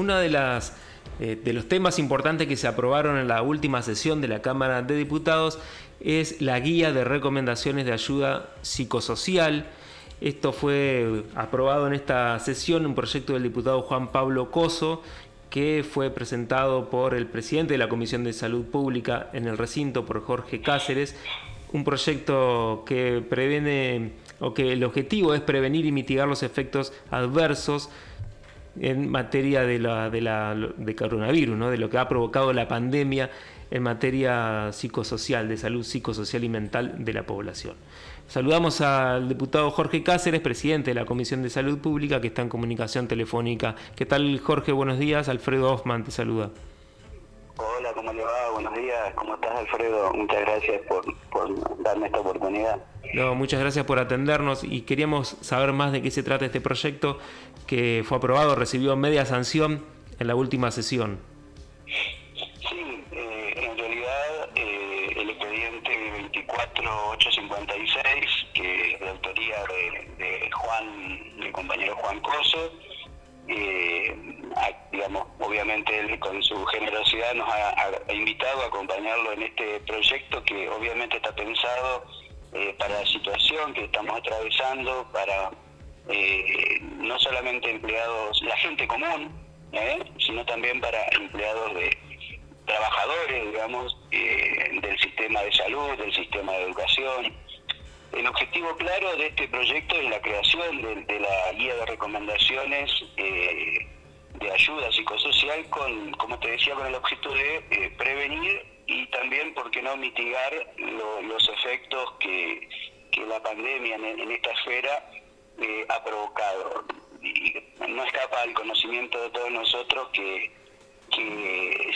Una de las eh, de los temas importantes que se aprobaron en la última sesión de la Cámara de Diputados es la guía de recomendaciones de ayuda psicosocial. Esto fue aprobado en esta sesión, un proyecto del diputado Juan Pablo Coso, que fue presentado por el presidente de la Comisión de Salud Pública en el recinto, por Jorge Cáceres, un proyecto que previene o que el objetivo es prevenir y mitigar los efectos adversos en materia de, la, de, la, de coronavirus, ¿no? de lo que ha provocado la pandemia en materia psicosocial, de salud psicosocial y mental de la población. Saludamos al diputado Jorge Cáceres, presidente de la Comisión de Salud Pública, que está en comunicación telefónica. ¿Qué tal, Jorge? Buenos días. Alfredo Hoffman te saluda. Hola, ¿cómo le va? Buenos días. ¿Cómo estás, Alfredo? Muchas gracias por, por darme esta oportunidad. No, muchas gracias por atendernos y queríamos saber más de qué se trata este proyecto que fue aprobado, recibió media sanción en la última sesión. Sí, eh, en realidad eh, el expediente 24856, que es de autoría de, Juan, del compañero Juan Coso, eh, digamos, obviamente él con su generosidad nos ha, invitado a acompañarlo en este proyecto que obviamente está pensado eh, para la situación que estamos atravesando, para eh, no solamente empleados, la gente común, ¿eh? sino también para empleados de trabajadores, digamos, del sistema de salud, del sistema de educación. El objetivo claro de este proyecto es la creación de, la guía de recomendaciones de ayuda psicosocial con, como te decía, con el objeto de prevenir y también, ¿por qué no mitigar los efectos que, la pandemia en, esta esfera eh, ha provocado? No escapa al conocimiento de todos nosotros que,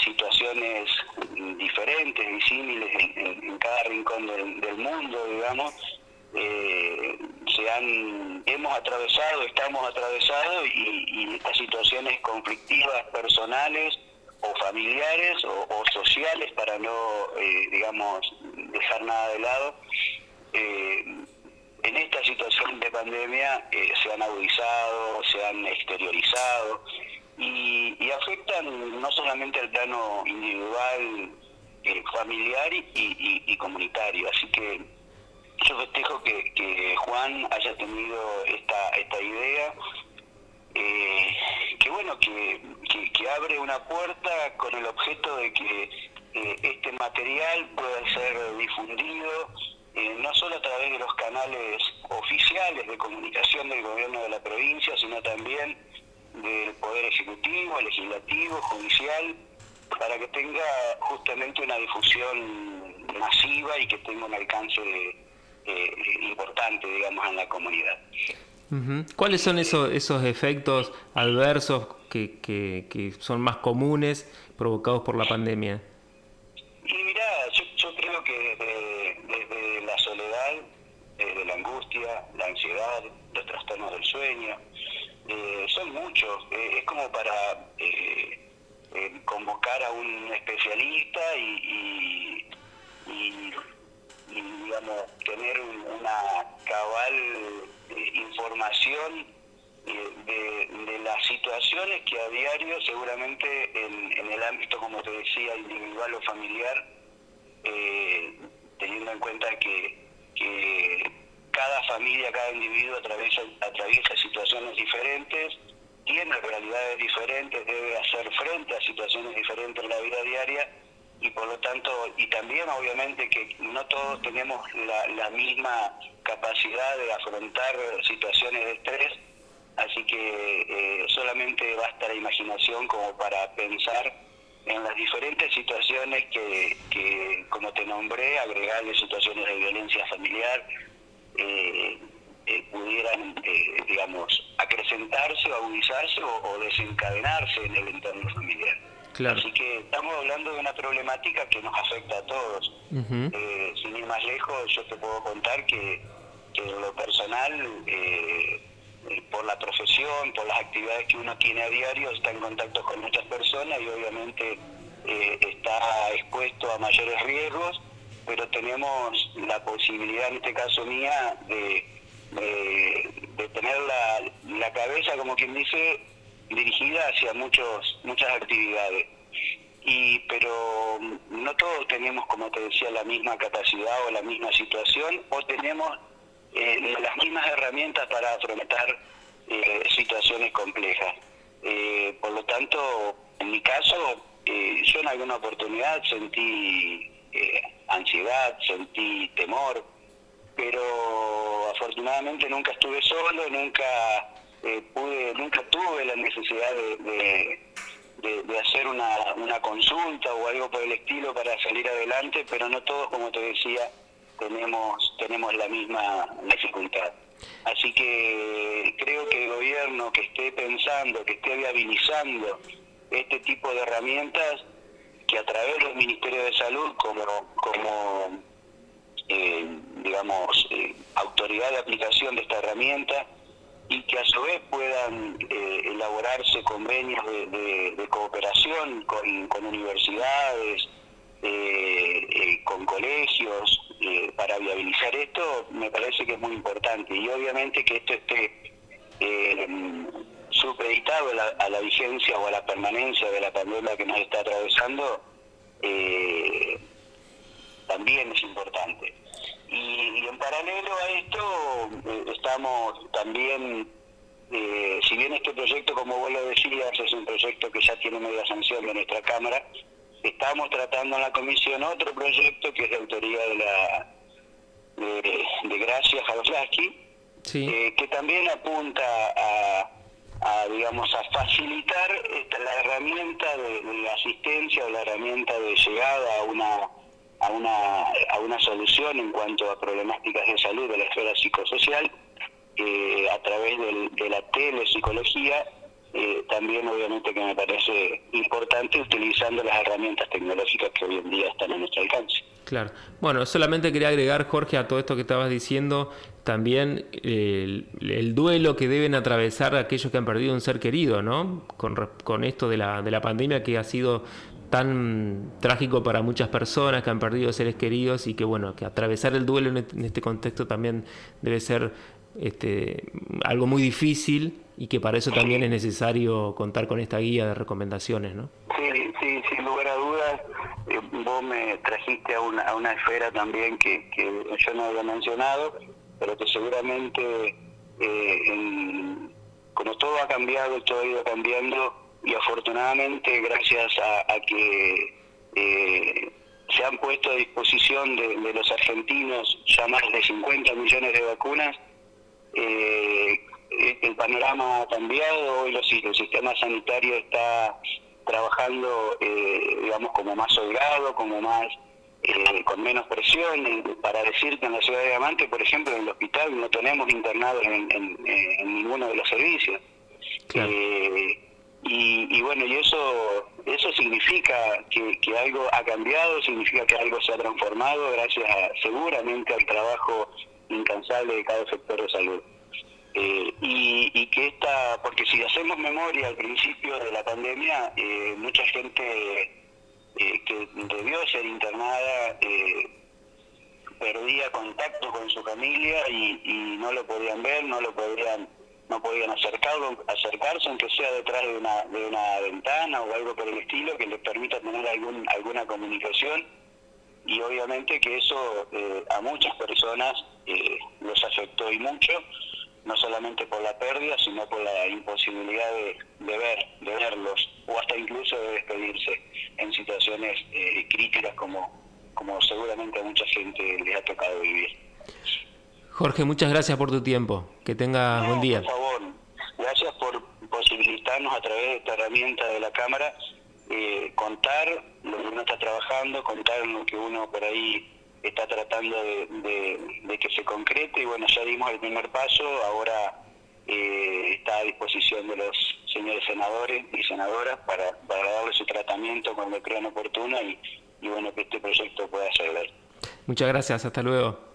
situaciones diferentes, disímiles en, en cada rincón del, mundo, digamos, eh, se han, hemos atravesado, estamos atravesados y, y estas situaciones conflictivas personales o familiares o, sociales para no, eh, digamos, dejar nada de lado. Eh, en esta situación de pandemia eh, se han agudizado, se han exteriorizado y, afectan no solamente al plano individual, familiar y, comunitario. Así que yo festejo que, Juan haya tenido esta, esta idea eh, que bueno, que, abre una puerta con el objeto de que eh, este material pueda ser difundido eh, no solo a través de los canales oficiales de comunicación del gobierno de la provincia, sino también del Poder Ejecutivo, Legislativo, Judicial, para que tenga justamente una difusión masiva y que tenga un alcance importante, digamos, en la comunidad. ¿Cuáles son esos, esos efectos adversos que, que, son más comunes provocados por la pandemia? Y mirá, yo, creo que desde, la soledad, desde la angustia, la ansiedad, los trastornos del sueño, eh, son muchos. Eh, es como para eh, convocar a un especialista y, y, digamos, tener una cabal información de, las situaciones que a diario, seguramente en, el ámbito, como te decía, individual o familiar, eh, teniendo en cuenta que, cada familia, cada individuo atraviesa, atraviesa situaciones diferentes, tiene realidades diferentes, debe hacer frente a situaciones diferentes en la vida diaria y por lo tanto, y también obviamente que no todos tenemos la, misma capacidad de afrontar situaciones de estrés, así que eh, solamente basta la imaginación como para pensar en las diferentes situaciones que, que como te nombré, agregarle situaciones de violencia familiar, eh, eh, pudieran, digamos, acrecentarse o agudizarse o desencadenarse en el entorno familiar. Así que estamos hablando de una problemática que nos afecta a todos. Eh, sin ir más lejos, yo te puedo contar que, en lo personal, eh, por la profesión, por las actividades que uno tiene a diario, está en contacto con muchas personas y obviamente eh, está expuesto a mayores riesgos, pero tenemos la posibilidad, en este caso mía, de, de, tener la, la cabeza, como quien dice, dirigida hacia muchos muchas actividades. Y pero no todos tenemos como te decía la misma capacidad o la misma situación o tenemos eh, las mismas herramientas para afrontar eh, situaciones complejas. Eh, por lo tanto en mi caso yo en alguna oportunidad sentí ansiedad sentí temor pero afortunadamente nunca estuve solo nunca pude nunca necesidad de hacer una, una, consulta o algo por el estilo para salir adelante, pero no todos, como te decía, tenemos, tenemos la misma dificultad. Así que creo que el gobierno que esté pensando, que esté viabilizando este tipo de herramientas, que a través del Ministerio de Salud como, como eh, digamos, eh, autoridad de aplicación de esta herramienta, y que a su vez puedan eh, elaborarse convenios de, cooperación con, universidades, eh, eh, con colegios, para viabilizar esto, me parece que es muy importante. Y obviamente que esto esté supeditado a la, vigencia o a la permanencia de la pandemia que nos está atravesando, también es importante. Y, en paralelo a esto eh, estamos también, eh, si bien este proyecto, como vos lo decías, es un proyecto que ya tiene media sanción de nuestra Cámara, estamos tratando en la comisión otro proyecto que es de autoría de la de, de Gracia eh, que también apunta a, digamos a facilitar la herramienta de asistencia o la herramienta de llegada a una a una, a una solución en cuanto a problemáticas de salud de la esfera psicosocial eh, a través de la telepsicología, eh, también obviamente que me parece importante utilizando las herramientas tecnológicas que hoy en día están a nuestro alcance. Claro. Bueno, solamente quería agregar, Jorge, a todo esto que estabas diciendo, también el, el, duelo que deben atravesar aquellos que han perdido un ser querido, ¿no? Con, con esto de la, de la pandemia que ha sido tan trágico para muchas personas que han perdido seres queridos y que bueno, que atravesar el duelo en este contexto también debe ser este, algo muy difícil y que para eso también es necesario contar con esta guía de recomendaciones, ¿no? Sí, sí, sin lugar a dudas, eh, vos me trajiste a una, a una esfera también que, yo no había mencionado, pero que seguramente eh, como todo ha cambiado, todo ha ido cambiando, y afortunadamente gracias a, que eh, se han puesto a disposición de, los argentinos ya más de 50 millones de vacunas, eh, el panorama ha cambiado, hoy el sistema sanitario está trabajando, eh, digamos, como más holgado, como más, con menos presión. Para decir que en la ciudad de Diamante, por ejemplo, en el hospital no tenemos internados en, ninguno de los servicios. Y, bueno, y eso eso significa que, algo ha cambiado, significa que algo se ha transformado gracias seguramente al trabajo incansable de cada sector de salud. Eh, y, que esta, porque si hacemos memoria al principio de la pandemia, eh, mucha gente eh, que debió ser internada perdía contacto con su familia y, y no lo podían ver, no lo podían no podían acercarlo, acercarse, aunque sea detrás de una, de una ventana o algo por el estilo, que les permita tener algún, alguna comunicación. Y obviamente que eso eh, a muchas personas eh, los afectó y mucho, no solamente por la pérdida, sino por la imposibilidad de, de ver, de verlos, o hasta incluso de despedirse en situaciones eh, críticas como, como seguramente a mucha gente les ha tocado vivir. Jorge, muchas gracias por tu tiempo. Que tengas buen día. Por favor, gracias por posibilitarnos a través de esta herramienta de la Cámara eh, contar lo que uno está trabajando, contar lo que uno por ahí está tratando de, que se concrete. Y bueno, ya dimos el primer paso, ahora eh, está a disposición de los señores senadores y senadoras para, para darle su tratamiento cuando crean oportuno y, bueno, que este proyecto pueda servir. Muchas gracias, hasta luego.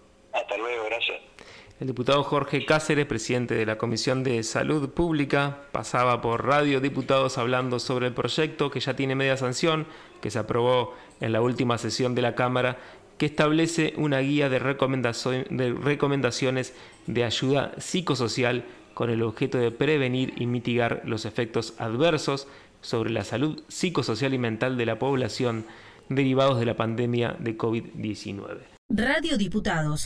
El diputado Jorge Cáceres, presidente de la Comisión de Salud Pública, pasaba por radio diputados hablando sobre el proyecto que ya tiene media sanción, que se aprobó en la última sesión de la Cámara, que establece una guía de, recomendaciones de ayuda psicosocial con el objeto de prevenir y mitigar los efectos adversos sobre la salud psicosocial y mental de la población derivados de la pandemia de COVID-19. Radio Diputados.